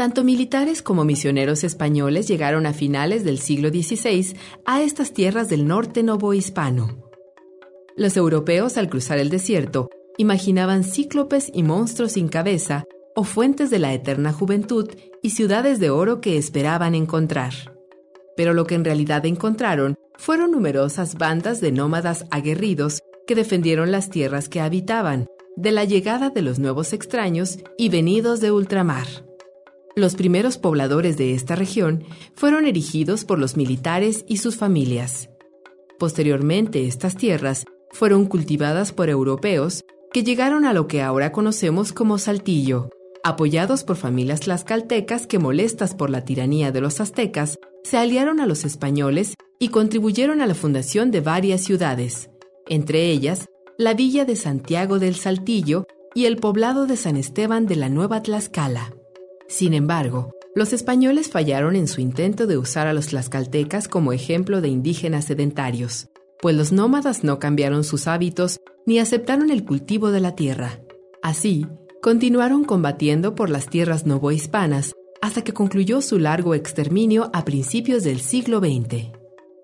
Tanto militares como misioneros españoles llegaron a finales del siglo XVI a estas tierras del norte novohispano. Los europeos, al cruzar el desierto, imaginaban cíclopes y monstruos sin cabeza, o fuentes de la eterna juventud y ciudades de oro que esperaban encontrar. Pero lo que en realidad encontraron fueron numerosas bandas de nómadas aguerridos que defendieron las tierras que habitaban, de la llegada de los nuevos extraños y venidos de ultramar. Los primeros pobladores de esta región fueron erigidos por los militares y sus familias. Posteriormente, estas tierras fueron cultivadas por europeos que llegaron a lo que ahora conocemos como Saltillo, apoyados por familias tlaxcaltecas que, molestas por la tiranía de los aztecas, se aliaron a los españoles y contribuyeron a la fundación de varias ciudades, entre ellas la villa de Santiago del Saltillo y el poblado de San Esteban de la Nueva Tlaxcala. Sin embargo, los españoles fallaron en su intento de usar a los tlaxcaltecas como ejemplo de indígenas sedentarios, pues los nómadas no cambiaron sus hábitos ni aceptaron el cultivo de la tierra. Así, continuaron combatiendo por las tierras novohispanas hasta que concluyó su largo exterminio a principios del siglo XX.